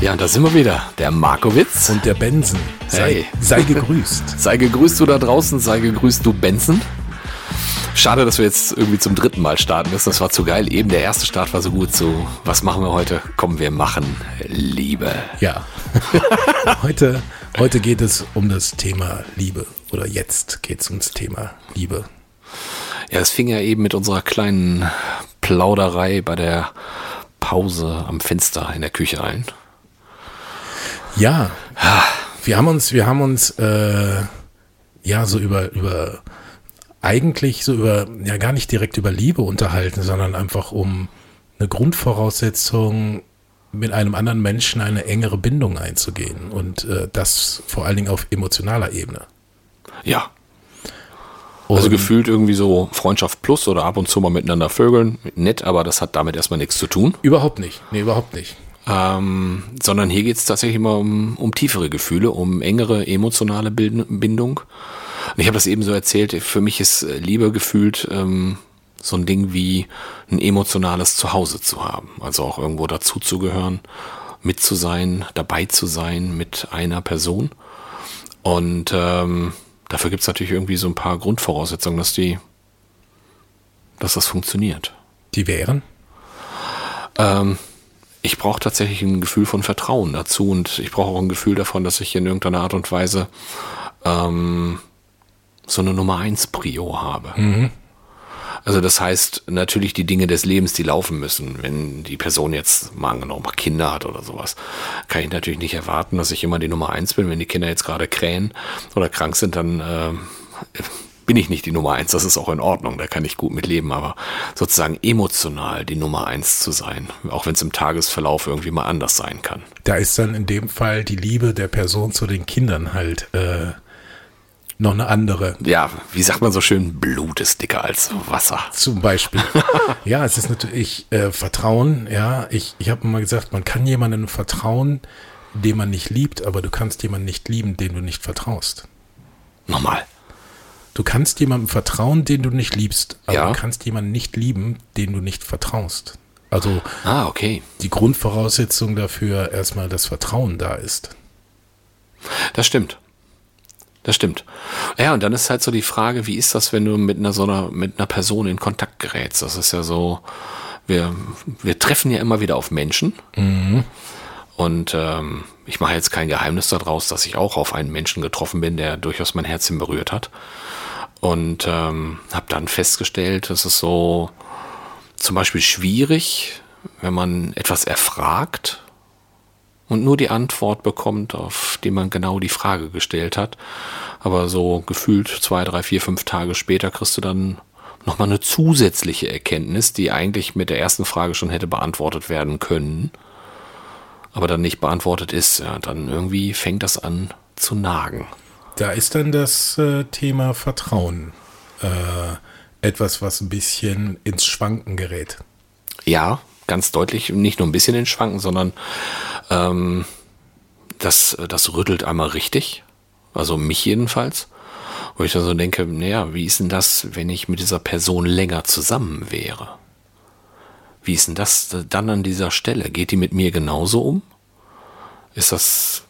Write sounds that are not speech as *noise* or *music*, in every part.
Ja, und da sind wir wieder. Der Markowitz. Und der Benson. Sei, Hey. sei gegrüßt. *laughs* Sei gegrüßt du da draußen, sei gegrüßt du Benson. Schade, dass wir jetzt irgendwie zum dritten Mal starten müssen. Das war zu geil. Eben der erste Start war so gut. So, was machen wir heute? Kommen wir machen Liebe. Ja. *laughs* heute, heute geht es um das Thema Liebe. Oder jetzt geht es ums Thema Liebe. Ja, es fing ja eben mit unserer kleinen Plauderei bei der Pause am Fenster in der Küche ein. Ja. Wir haben uns, wir haben uns äh, ja so über, über eigentlich so über, ja gar nicht direkt über Liebe unterhalten, sondern einfach um eine Grundvoraussetzung mit einem anderen Menschen eine engere Bindung einzugehen und äh, das vor allen Dingen auf emotionaler Ebene. Ja. Also Und- gefühlt irgendwie so Freundschaft plus oder ab und zu mal miteinander vögeln. Nett, aber das hat damit erstmal nichts zu tun. Überhaupt nicht. Nee, überhaupt nicht. Ähm, sondern hier geht es tatsächlich immer um, um tiefere Gefühle, um engere emotionale Bindung. Und ich habe das eben so erzählt, für mich ist äh, Liebe gefühlt ähm, so ein Ding wie ein emotionales Zuhause zu haben. Also auch irgendwo dazu zu gehören, mit zu sein, dabei zu sein mit einer Person. Und ähm, dafür gibt es natürlich irgendwie so ein paar Grundvoraussetzungen, dass die, dass das funktioniert. Die wären? Ähm, ich brauche tatsächlich ein Gefühl von Vertrauen dazu und ich brauche auch ein Gefühl davon, dass ich in irgendeiner Art und Weise ähm, so eine Nummer eins Prio habe. Also das heißt natürlich die Dinge des Lebens, die laufen müssen. Wenn die Person jetzt mal angenommen Kinder hat oder sowas, kann ich natürlich nicht erwarten, dass ich immer die Nummer eins bin. Wenn die Kinder jetzt gerade krähen oder krank sind, dann ähm, bin ich nicht die Nummer eins. Das ist auch in Ordnung, da kann ich gut mit leben. Aber sozusagen emotional die Nummer eins zu sein, auch wenn es im Tagesverlauf irgendwie mal anders sein kann. Da ist dann in dem Fall die Liebe der Person zu den Kindern halt äh, noch eine andere. Ja, wie sagt man so schön, Blut ist dicker als Wasser. Zum Beispiel. *laughs* ja, es ist natürlich äh, Vertrauen. Ja, ich, ich habe mal gesagt, man kann jemandem vertrauen, den man nicht liebt, aber du kannst jemanden nicht lieben, den du nicht vertraust. Nochmal. Du kannst jemandem vertrauen, den du nicht liebst, aber Ja. du kannst jemanden nicht lieben, den du nicht vertraust. Also Ah, okay. die Grundvoraussetzung dafür erstmal das Vertrauen da ist. Das stimmt. Das stimmt. Ja, und dann ist halt so die Frage, wie ist das, wenn du mit einer so einer, mit einer Person in Kontakt gerätst? Das ist ja so, wir, wir treffen ja immer wieder auf Menschen. Und ähm, ich mache jetzt kein Geheimnis daraus, dass ich auch auf einen Menschen getroffen bin, der durchaus mein Herzchen berührt hat. Und ähm, habe dann festgestellt, es so zum Beispiel schwierig, wenn man etwas erfragt und nur die Antwort bekommt, auf die man genau die Frage gestellt hat. Aber so gefühlt zwei, drei, vier, fünf Tage später kriegst du dann nochmal eine zusätzliche Erkenntnis, die eigentlich mit der ersten Frage schon hätte beantwortet werden können, aber dann nicht beantwortet ist. Ja, dann irgendwie fängt das an zu nagen. Da ist dann das äh, Thema Vertrauen äh, etwas, was ein bisschen ins Schwanken gerät. Ja, ganz deutlich, nicht nur ein bisschen in Schwanken, sondern ähm, das, das rüttelt einmal richtig. Also mich jedenfalls. Wo ich dann so denke, naja, wie ist denn das, wenn ich mit dieser Person länger zusammen wäre? Wie ist denn das dann an dieser Stelle? Geht die mit mir genauso um? Ist das,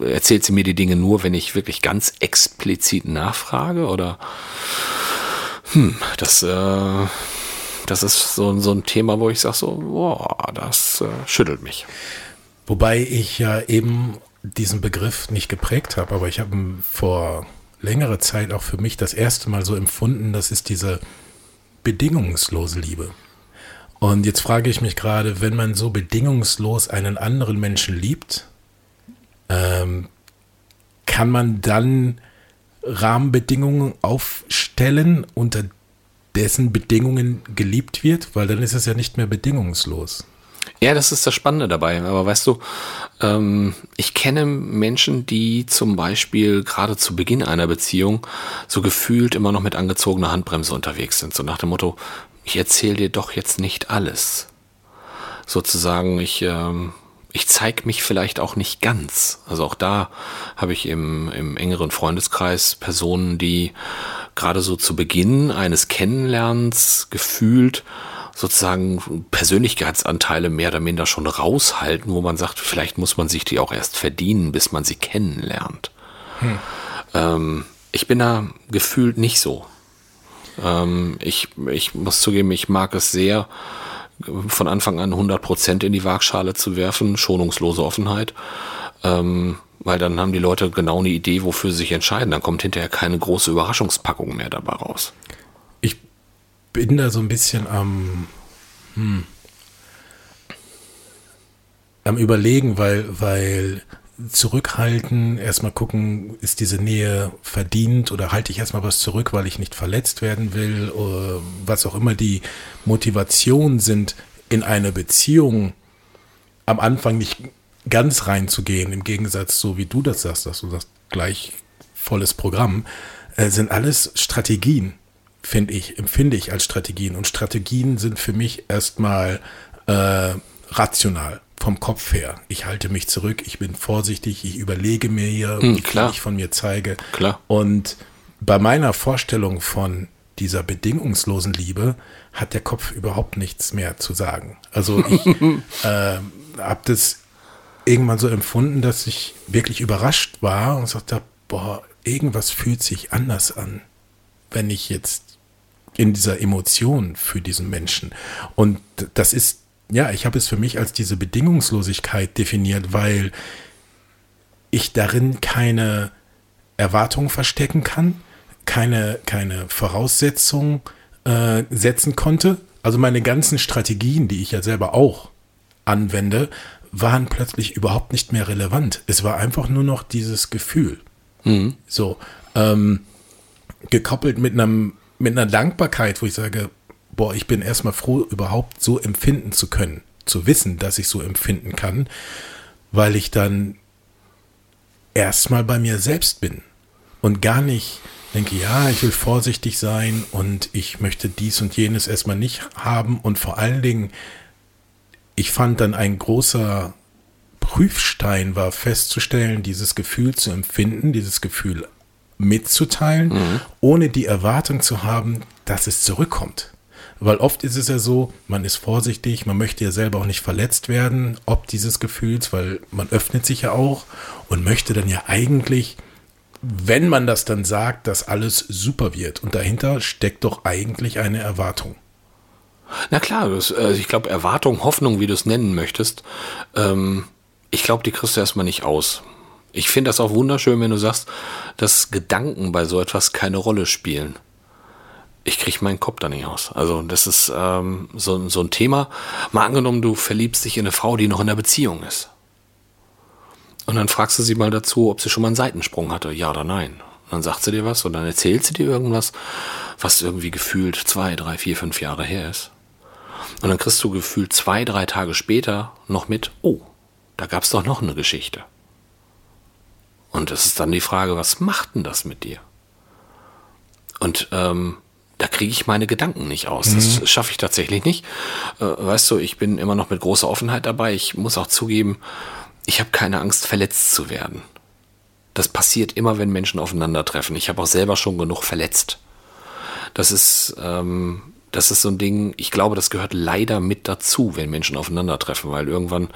erzählt sie mir die Dinge nur, wenn ich wirklich ganz explizit nachfrage? Oder, hm, das, äh, das ist so, so ein Thema, wo ich sage so, boah, das äh, schüttelt mich. Wobei ich ja eben diesen Begriff nicht geprägt habe, aber ich habe vor längerer Zeit auch für mich das erste Mal so empfunden, das ist diese bedingungslose Liebe. Und jetzt frage ich mich gerade, wenn man so bedingungslos einen anderen Menschen liebt, ähm, kann man dann Rahmenbedingungen aufstellen, unter dessen Bedingungen geliebt wird? Weil dann ist es ja nicht mehr bedingungslos. Ja, das ist das Spannende dabei. Aber weißt du, ähm, ich kenne Menschen, die zum Beispiel gerade zu Beginn einer Beziehung so gefühlt immer noch mit angezogener Handbremse unterwegs sind. So nach dem Motto, ich erzähle dir doch jetzt nicht alles. Sozusagen, ich, ähm, ich zeige mich vielleicht auch nicht ganz. Also auch da habe ich im, im engeren Freundeskreis Personen, die gerade so zu Beginn eines Kennenlernens gefühlt sozusagen Persönlichkeitsanteile mehr oder minder schon raushalten, wo man sagt, vielleicht muss man sich die auch erst verdienen, bis man sie kennenlernt. Hm. Ähm, ich bin da gefühlt nicht so. Ähm, ich, ich muss zugeben, ich mag es sehr, von Anfang an 100% in die Waagschale zu werfen, schonungslose Offenheit. Ähm, weil dann haben die Leute genau eine Idee, wofür sie sich entscheiden. Dann kommt hinterher keine große Überraschungspackung mehr dabei raus bin da so ein bisschen am, hm, am Überlegen, weil, weil zurückhalten, erstmal gucken, ist diese Nähe verdient oder halte ich erstmal was zurück, weil ich nicht verletzt werden will oder was auch immer die Motivation sind, in eine Beziehung am Anfang nicht ganz reinzugehen, im Gegensatz so wie du das sagst, dass du das gleich volles Programm, äh, sind alles Strategien finde ich, empfinde ich als Strategien. Und Strategien sind für mich erstmal äh, rational vom Kopf her. Ich halte mich zurück, ich bin vorsichtig, ich überlege mir hier, hm, wie ich von mir zeige. Klar. Und bei meiner Vorstellung von dieser bedingungslosen Liebe hat der Kopf überhaupt nichts mehr zu sagen. Also *laughs* ich äh, habe das irgendwann so empfunden, dass ich wirklich überrascht war und sagte, boah, irgendwas fühlt sich anders an, wenn ich jetzt in dieser Emotion für diesen Menschen. Und das ist, ja, ich habe es für mich als diese Bedingungslosigkeit definiert, weil ich darin keine Erwartung verstecken kann, keine, keine Voraussetzung äh, setzen konnte. Also meine ganzen Strategien, die ich ja selber auch anwende, waren plötzlich überhaupt nicht mehr relevant. Es war einfach nur noch dieses Gefühl. Mhm. So, ähm, gekoppelt mit einem mit einer Dankbarkeit, wo ich sage, boah, ich bin erstmal froh, überhaupt so empfinden zu können, zu wissen, dass ich so empfinden kann, weil ich dann erstmal bei mir selbst bin und gar nicht denke, ja, ich will vorsichtig sein und ich möchte dies und jenes erstmal nicht haben und vor allen Dingen, ich fand dann ein großer Prüfstein war festzustellen, dieses Gefühl zu empfinden, dieses Gefühl mitzuteilen, mhm. ohne die Erwartung zu haben, dass es zurückkommt. Weil oft ist es ja so, man ist vorsichtig, man möchte ja selber auch nicht verletzt werden, ob dieses Gefühls, weil man öffnet sich ja auch und möchte dann ja eigentlich, wenn man das dann sagt, dass alles super wird. Und dahinter steckt doch eigentlich eine Erwartung. Na klar, das, äh, ich glaube, Erwartung, Hoffnung, wie du es nennen möchtest, ähm, ich glaube, die kriegst du erstmal nicht aus. Ich finde das auch wunderschön, wenn du sagst, dass Gedanken bei so etwas keine Rolle spielen. Ich kriege meinen Kopf da nicht aus. Also das ist ähm, so, so ein Thema. Mal angenommen, du verliebst dich in eine Frau, die noch in der Beziehung ist. Und dann fragst du sie mal dazu, ob sie schon mal einen Seitensprung hatte, ja oder nein. Und dann sagt sie dir was und dann erzählt sie dir irgendwas, was irgendwie gefühlt zwei, drei, vier, fünf Jahre her ist. Und dann kriegst du gefühlt zwei, drei Tage später noch mit, oh, da gab es doch noch eine Geschichte. Und es ist dann die Frage, was macht denn das mit dir? Und ähm, da kriege ich meine Gedanken nicht aus. Das mhm. schaffe ich tatsächlich nicht. Äh, weißt du, ich bin immer noch mit großer Offenheit dabei. Ich muss auch zugeben, ich habe keine Angst, verletzt zu werden. Das passiert immer, wenn Menschen aufeinandertreffen. Ich habe auch selber schon genug verletzt. Das ist, ähm, das ist so ein Ding, ich glaube, das gehört leider mit dazu, wenn Menschen aufeinandertreffen, weil irgendwann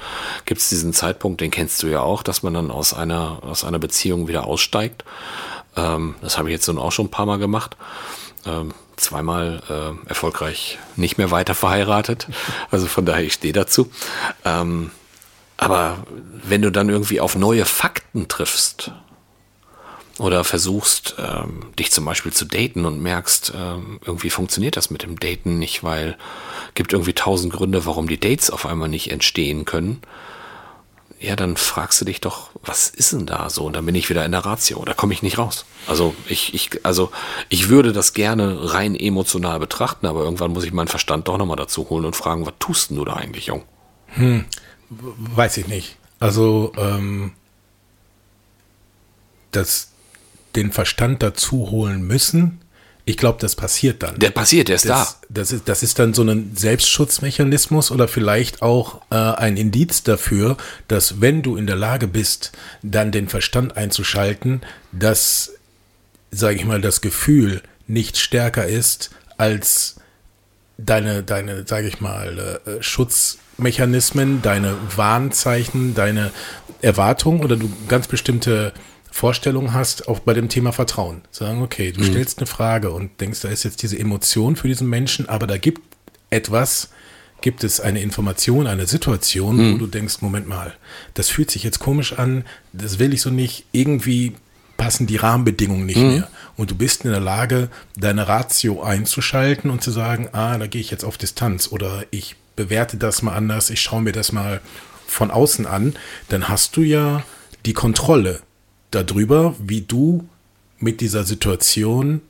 gibt es diesen Zeitpunkt, den kennst du ja auch, dass man dann aus einer, aus einer Beziehung wieder aussteigt. Ähm, das habe ich jetzt auch schon ein paar Mal gemacht. Ähm, zweimal äh, erfolgreich nicht mehr weiter verheiratet. Also von daher, ich stehe dazu. Ähm, aber wenn du dann irgendwie auf neue Fakten triffst, oder versuchst, ähm, dich zum Beispiel zu daten und merkst, ähm, irgendwie funktioniert das mit dem Daten nicht, weil gibt irgendwie tausend Gründe, warum die Dates auf einmal nicht entstehen können. Ja, dann fragst du dich doch, was ist denn da so? Und dann bin ich wieder in der Ratio, da komme ich nicht raus. Also ich, ich, also ich würde das gerne rein emotional betrachten, aber irgendwann muss ich meinen Verstand doch nochmal dazu holen und fragen, was tust denn du da eigentlich, Jung? Weiß ich nicht. Also, ähm, das, den Verstand dazu holen müssen, ich glaube, das passiert dann. Der passiert, der ist das, da. Das ist, das ist dann so ein Selbstschutzmechanismus oder vielleicht auch äh, ein Indiz dafür, dass wenn du in der Lage bist, dann den Verstand einzuschalten, dass, sage ich mal, das Gefühl nicht stärker ist als deine, deine, sage ich mal, äh, Schutzmechanismen, deine Warnzeichen, deine Erwartungen oder du ganz bestimmte Vorstellungen hast, auch bei dem Thema Vertrauen. Sagen, okay, du stellst eine Frage und denkst, da ist jetzt diese Emotion für diesen Menschen, aber da gibt etwas, gibt es eine Information, eine Situation, wo du denkst, Moment mal, das fühlt sich jetzt komisch an, das will ich so nicht, irgendwie passen die Rahmenbedingungen nicht mehr. Und du bist in der Lage, deine Ratio einzuschalten und zu sagen, ah, da gehe ich jetzt auf Distanz oder ich bewerte das mal anders, ich schaue mir das mal von außen an, dann hast du ja die Kontrolle darüber, wie du mit dieser Situation,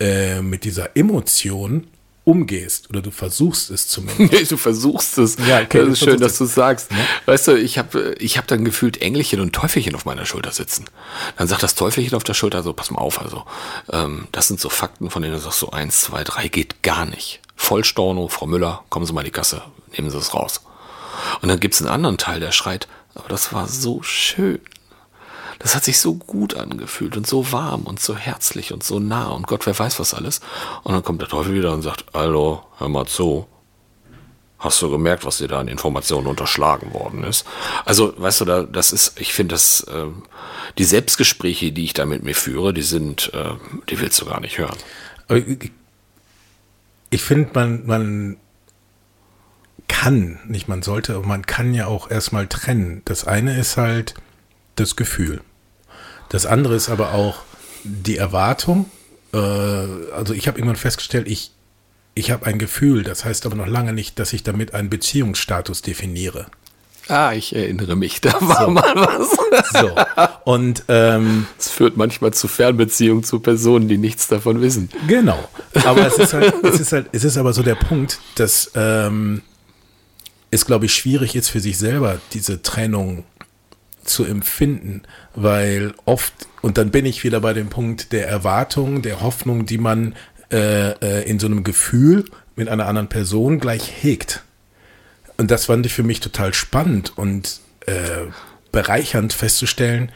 äh, mit dieser Emotion umgehst oder du versuchst es zumindest. *laughs* du versuchst es. Ja, okay, das ist schön, dass du sagst. Weißt du, ich habe ich hab dann gefühlt Engelchen und Teufelchen auf meiner Schulter sitzen. Dann sagt das Teufelchen auf der Schulter so, pass mal auf, also ähm, das sind so Fakten, von denen du sagst, so eins, zwei, drei geht gar nicht. Vollstorno, Frau Müller, kommen Sie mal in die Kasse, nehmen Sie es raus. Und dann gibt's einen anderen Teil, der schreit, aber das war so schön. Das hat sich so gut angefühlt und so warm und so herzlich und so nah und Gott, wer weiß was alles. Und dann kommt der Teufel wieder und sagt, hallo, hör mal zu. Hast du gemerkt, was dir da an Informationen unterschlagen worden ist? Also, weißt du, da, das ist, ich finde, das, ähm, die Selbstgespräche, die ich da mit mir führe, die sind, äh, die willst du gar nicht hören. Ich finde, man, man kann, nicht man sollte, aber man kann ja auch erstmal trennen. Das eine ist halt das Gefühl. Das andere ist aber auch die Erwartung. Äh, also ich habe irgendwann festgestellt, ich, ich habe ein Gefühl, das heißt aber noch lange nicht, dass ich damit einen Beziehungsstatus definiere. Ah, ich erinnere mich, da war mal was. So. Und ähm, Es führt manchmal zu Fernbeziehungen zu Personen, die nichts davon wissen. Genau. Aber es ist halt, es ist halt, es ist aber so der Punkt, dass ähm, es, glaube ich, schwierig ist für sich selber, diese Trennung zu empfinden, weil oft, und dann bin ich wieder bei dem Punkt der Erwartung, der Hoffnung, die man äh, äh, in so einem Gefühl mit einer anderen Person gleich hegt. Und das fand ich für mich total spannend und äh, bereichernd festzustellen,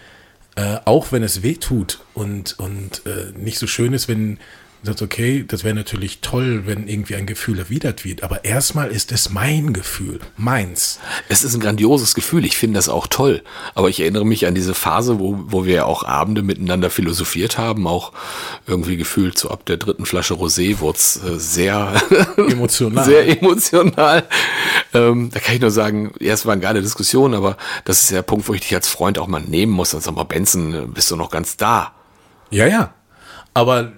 äh, auch wenn es weh tut und, und äh, nicht so schön ist, wenn du sagst, okay, das wäre natürlich toll, wenn irgendwie ein Gefühl erwidert wird, aber erstmal ist es mein Gefühl, meins. Es ist ein grandioses Gefühl, ich finde das auch toll. Aber ich erinnere mich an diese Phase, wo, wo wir ja auch Abende miteinander philosophiert haben, auch irgendwie gefühlt so ab der dritten Flasche Rosé wurde es äh, sehr *laughs* Emotional. sehr emotional. Ähm, da kann ich nur sagen, ja, es war eine geile Diskussion, aber das ist ja der Punkt, wo ich dich als Freund auch mal nehmen muss. Dann sag mal, Benson, bist du noch ganz da? Ja, ja. Aber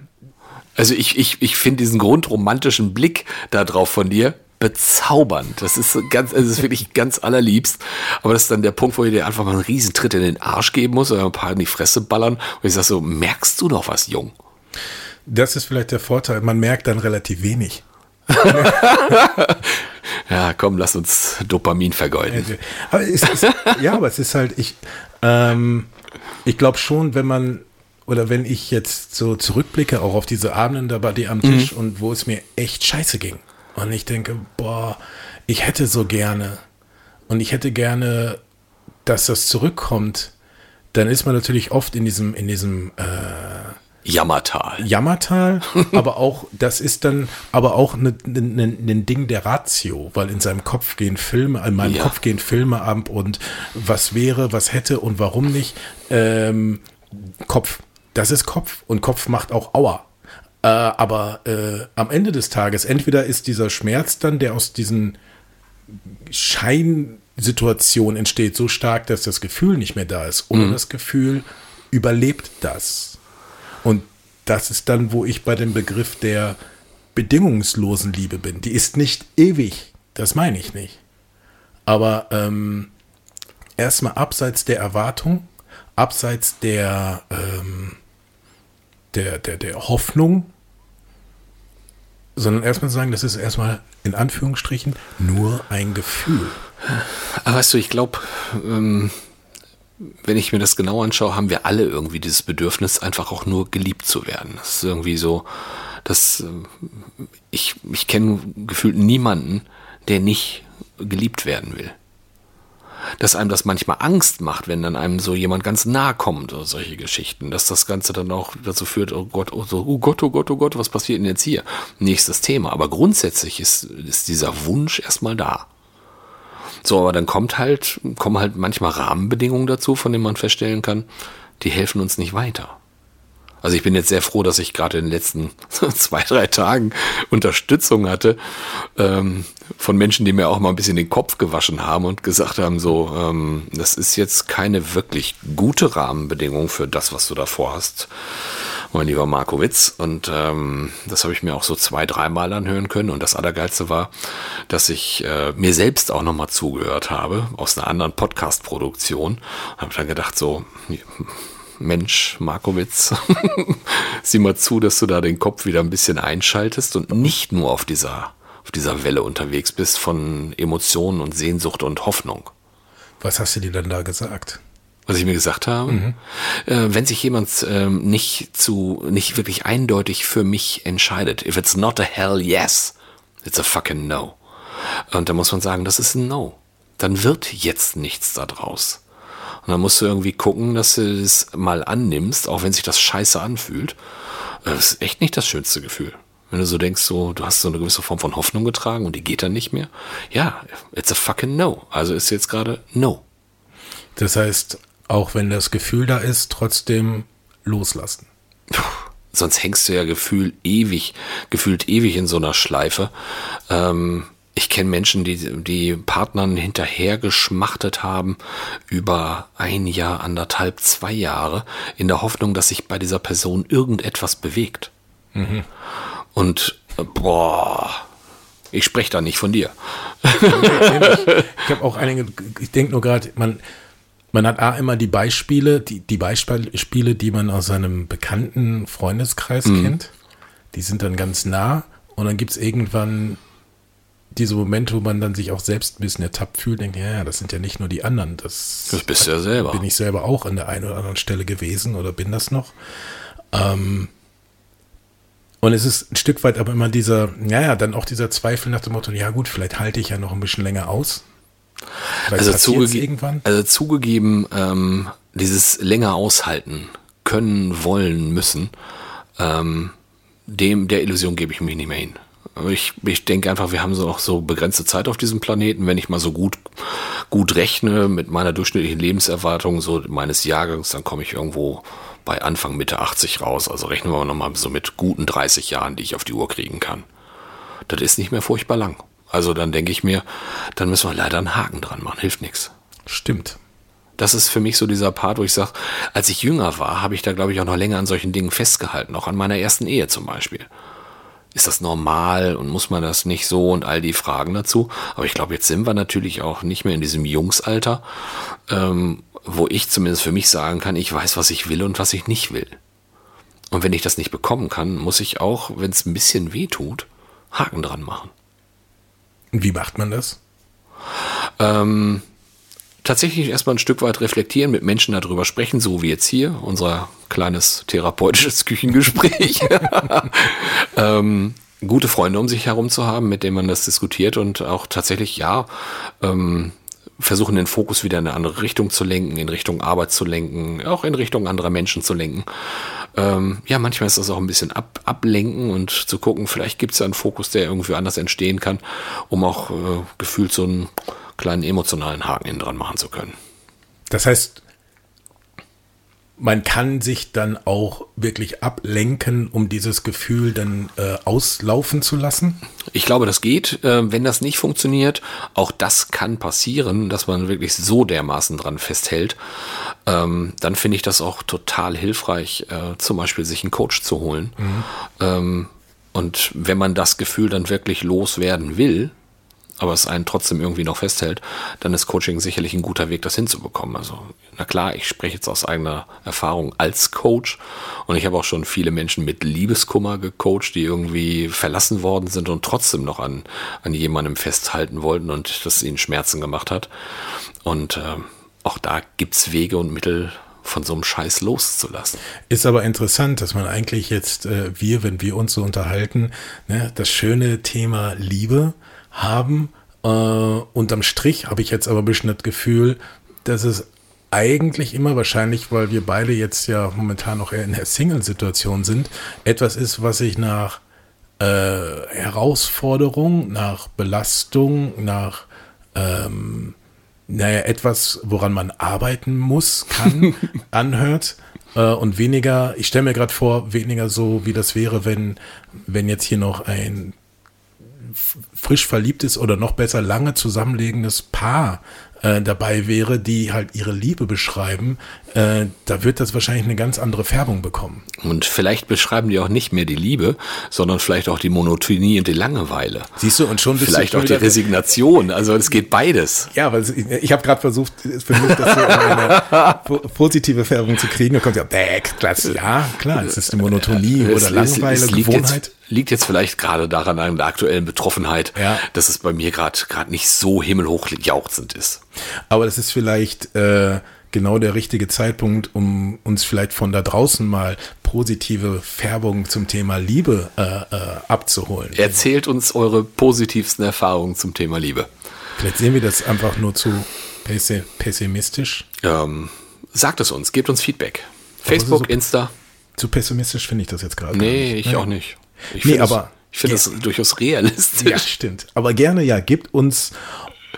Also ich, ich, ich finde diesen grundromantischen Blick da drauf von dir bezaubernd. Das ist ganz, es ist wirklich ganz allerliebst. Aber das ist dann der Punkt, wo ich dir einfach mal einen Riesentritt in den Arsch geben muss oder ein paar in die Fresse ballern. Und ich sag so, merkst du noch was, Jung? das ist vielleicht der Vorteil, man merkt dann relativ wenig. *laughs* Ja, komm, lass uns Dopamin vergeuden. Aber es ist, ja, aber es ist halt, ich, ähm, ich glaube schon, wenn man, oder wenn ich jetzt so zurückblicke, auch auf diese Abenden da bei dir am Tisch und wo es mir echt scheiße ging. Und ich denke, boah, ich hätte so gerne und ich hätte gerne, dass das zurückkommt, dann ist man natürlich oft in diesem, in diesem äh, Jammertal. Jammertal, *laughs* aber auch, das ist dann aber auch ein ne, ne, ne Ding der Ratio, weil in seinem Kopf gehen Filme, in meinem Ja. Kopf gehen Filme ab und was wäre, was hätte und warum nicht. Ähm, Kopf, das ist Kopf und Kopf macht auch Aua. Äh, aber äh, am Ende des Tages, entweder ist dieser Schmerz dann, der aus diesen Scheinsituationen entsteht, so stark, dass das Gefühl nicht mehr da ist, oder das Gefühl überlebt das. Und das ist dann, wo ich bei dem Begriff der bedingungslosen Liebe bin. Die ist nicht ewig, das meine ich nicht. Aber ähm, erstmal abseits der Erwartung, abseits der, ähm, der, der, der Hoffnung, sondern erstmal sagen, das ist erstmal in Anführungsstrichen nur ein Gefühl. Aber weißt du, ich glaube, ähm, wenn ich mir das genau anschaue, haben wir alle irgendwie dieses Bedürfnis, einfach auch nur geliebt zu werden. Das ist irgendwie so, dass äh, ich, ich kenne gefühlt niemanden, der nicht geliebt werden will. Dass einem das manchmal Angst macht, wenn dann einem so jemand ganz nahe kommt oder solche Geschichten, dass das Ganze dann auch dazu führt, oh Gott, oh, so, oh Gott, oh Gott, oh Gott, was passiert denn jetzt hier? Nächstes Thema. Aber grundsätzlich ist, ist dieser Wunsch erstmal da. So, aber dann kommt halt, kommen halt manchmal Rahmenbedingungen dazu, von denen man feststellen kann, die helfen uns nicht weiter. Also ich bin jetzt sehr froh, dass ich gerade in den letzten *laughs* zwei, drei Tagen Unterstützung hatte ähm, von Menschen, die mir auch mal ein bisschen den Kopf gewaschen haben und gesagt haben, so, ähm, das ist jetzt keine wirklich gute Rahmenbedingung für das, was du davor hast mein lieber Markowitz. Und ähm, das habe ich mir auch so zwei, dreimal anhören können. Und das Allergeilste war, dass ich äh, mir selbst auch nochmal zugehört habe aus einer anderen Podcast-Produktion. Habe dann gedacht, so, Mensch, Markowitz, *laughs* sieh mal zu, dass du da den Kopf wieder ein bisschen einschaltest und nicht nur auf dieser, auf dieser Welle unterwegs bist von Emotionen und Sehnsucht und Hoffnung. Was hast du dir dann da gesagt? was ich mir gesagt habe. Mhm. Äh, wenn sich jemand ähm, nicht zu, nicht wirklich eindeutig für mich entscheidet, if it's not a hell yes, it's a fucking no. Und da muss man sagen, das ist ein No. Dann wird jetzt nichts daraus. Und dann musst du irgendwie gucken, dass du es mal annimmst, auch wenn sich das scheiße anfühlt. Das ist echt nicht das schönste Gefühl. Wenn du so denkst, so, du hast so eine gewisse Form von Hoffnung getragen und die geht dann nicht mehr. Ja, it's a fucking no. Also ist jetzt gerade no. Das heißt, auch wenn das Gefühl da ist, trotzdem loslassen. Puh, sonst hängst du ja gefühlt ewig, gefühlt ewig in so einer Schleife. Ähm, ich kenne Menschen, die, die Partnern hinterher geschmachtet haben über ein Jahr, anderthalb, zwei Jahre, in der Hoffnung, dass sich bei dieser Person irgendetwas bewegt. Mhm. Und boah, ich spreche da nicht von dir. *laughs* Ich habe auch einige, ich denke nur gerade, man, man hat A immer die Beispiele, die, die Beispiele, die man aus seinem bekannten Freundeskreis mhm. kennt. Die sind dann ganz nah. Und dann gibt es irgendwann diese Momente, wo man dann sich auch selbst ein bisschen ertappt fühlt, denkt, ja, das sind ja nicht nur die anderen. Das, das bist du ja selber. Bin ich selber auch an der einen oder anderen Stelle gewesen oder bin das noch. Ähm, und es ist ein Stück weit aber immer dieser, naja, dann auch dieser Zweifel nach dem Motto, ja gut, vielleicht halte ich ja noch ein bisschen länger aus. Also, zugege also, zugegeben, ähm, dieses länger aushalten können, wollen, müssen, ähm, dem der Illusion gebe ich mich nicht mehr hin. Ich, ich denke einfach, wir haben so noch so begrenzte Zeit auf diesem Planeten. Wenn ich mal so gut, gut rechne mit meiner durchschnittlichen Lebenserwartung, so meines Jahrgangs, dann komme ich irgendwo bei Anfang, Mitte 80 raus. Also rechnen wir nochmal so mit guten 30 Jahren, die ich auf die Uhr kriegen kann. Das ist nicht mehr furchtbar lang. Also dann denke ich mir, dann müssen wir leider einen Haken dran machen, hilft nichts. Stimmt. Das ist für mich so dieser Part, wo ich sage, als ich jünger war, habe ich da, glaube ich, auch noch länger an solchen Dingen festgehalten, auch an meiner ersten Ehe zum Beispiel. Ist das normal und muss man das nicht so und all die Fragen dazu? Aber ich glaube, jetzt sind wir natürlich auch nicht mehr in diesem Jungsalter, ähm, wo ich zumindest für mich sagen kann, ich weiß, was ich will und was ich nicht will. Und wenn ich das nicht bekommen kann, muss ich auch, wenn es ein bisschen weh tut, Haken dran machen. Wie macht man das? Ähm, tatsächlich erstmal ein Stück weit reflektieren, mit Menschen darüber sprechen, so wie jetzt hier, unser kleines therapeutisches *laughs* Küchengespräch. *laughs* ähm, gute Freunde um sich herum zu haben, mit denen man das diskutiert und auch tatsächlich, ja, ähm, versuchen den Fokus wieder in eine andere Richtung zu lenken, in Richtung Arbeit zu lenken, auch in Richtung anderer Menschen zu lenken. Ähm, ja, manchmal ist das auch ein bisschen ab, ablenken und zu gucken, vielleicht gibt es ja einen Fokus, der irgendwie anders entstehen kann, um auch äh, gefühlt so einen kleinen emotionalen Haken innen dran machen zu können. Das heißt, man kann sich dann auch wirklich ablenken, um dieses Gefühl dann äh, auslaufen zu lassen? Ich glaube, das geht. Äh, wenn das nicht funktioniert, auch das kann passieren, dass man wirklich so dermaßen dran festhält. Ähm, dann finde ich das auch total hilfreich, äh, zum Beispiel sich einen Coach zu holen. Mhm. Ähm, und wenn man das Gefühl dann wirklich loswerden will, aber es einen trotzdem irgendwie noch festhält, dann ist Coaching sicherlich ein guter Weg, das hinzubekommen. Also, na klar, ich spreche jetzt aus eigener Erfahrung als Coach und ich habe auch schon viele Menschen mit Liebeskummer gecoacht, die irgendwie verlassen worden sind und trotzdem noch an, an jemandem festhalten wollten und das ihnen Schmerzen gemacht hat. Und äh, auch da gibt's Wege und Mittel, von so einem Scheiß loszulassen. Ist aber interessant, dass man eigentlich jetzt, äh, wir, wenn wir uns so unterhalten, ne, das schöne Thema Liebe haben. Äh, unterm Strich habe ich jetzt aber ein bisschen das Gefühl, dass es eigentlich immer wahrscheinlich, weil wir beide jetzt ja momentan noch eher in der Single-Situation sind, etwas ist, was sich nach äh, Herausforderung, nach Belastung, nach ähm, naja, etwas, woran man arbeiten muss, kann, *laughs* anhört. Äh, und weniger, ich stelle mir gerade vor, weniger so, wie das wäre, wenn, wenn jetzt hier noch ein frisch verliebtes oder noch besser lange zusammenlegendes Paar äh, dabei wäre, die halt ihre Liebe beschreiben, äh, da wird das wahrscheinlich eine ganz andere Färbung bekommen. Und vielleicht beschreiben die auch nicht mehr die Liebe, sondern vielleicht auch die Monotonie und die Langeweile. Siehst du, und schon Vielleicht auch die Resignation. Also es geht beides. Ja, weil ich, habe gerade versucht, für mich das so in eine *laughs* positive Färbung zu kriegen. Da kommt ja back, klasse. Ja, klar, es ist die Monotonie es, oder Langeweile, es, es Gewohnheit. Liegt jetzt vielleicht gerade daran an der aktuellen Betroffenheit, ja. dass es bei mir gerade gerade nicht so himmelhoch jauchzend ist. Aber das ist vielleicht äh, genau der richtige Zeitpunkt, um uns vielleicht von da draußen mal positive Färbung zum Thema Liebe äh, äh, abzuholen. Erzählt uns eure positivsten Erfahrungen zum Thema Liebe. Vielleicht sehen wir das einfach nur zu pessimistisch. Ähm, sagt es uns, gebt uns Feedback. Facebook, so Insta. Zu pessimistisch finde ich das jetzt gerade. Nee, ich auch nicht. Ich nee, aber. Ich finde das durchaus realistisch. Ja, stimmt. Aber gerne, ja, gebt uns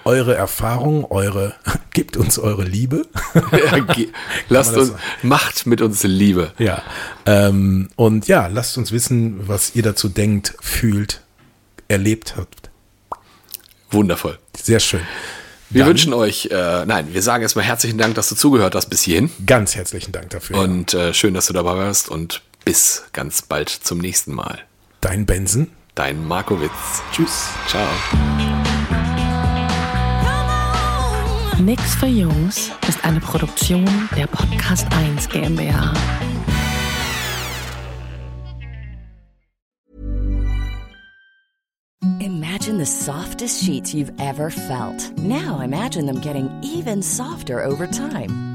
eure Erfahrung, eure, *laughs* gebt uns eure Liebe. *laughs* ja, *laughs* lasst uns, macht mit uns Liebe. Ja. Ähm, und ja, lasst uns wissen, was ihr dazu denkt, fühlt, erlebt habt. Wundervoll. Sehr schön. Wir Dann, wünschen euch, äh, nein, wir sagen erstmal herzlichen Dank, dass du zugehört hast bis hierhin. Ganz herzlichen Dank dafür. Und äh, schön, dass du dabei warst und bis ganz bald zum nächsten Mal. Dein Benson. Dein Markowitz. Tschüss. Ciao. Nix für Jungs ist eine Produktion der Podcast 1 GmbH. Imagine the softest sheets you've ever felt. Now imagine them getting even softer over time.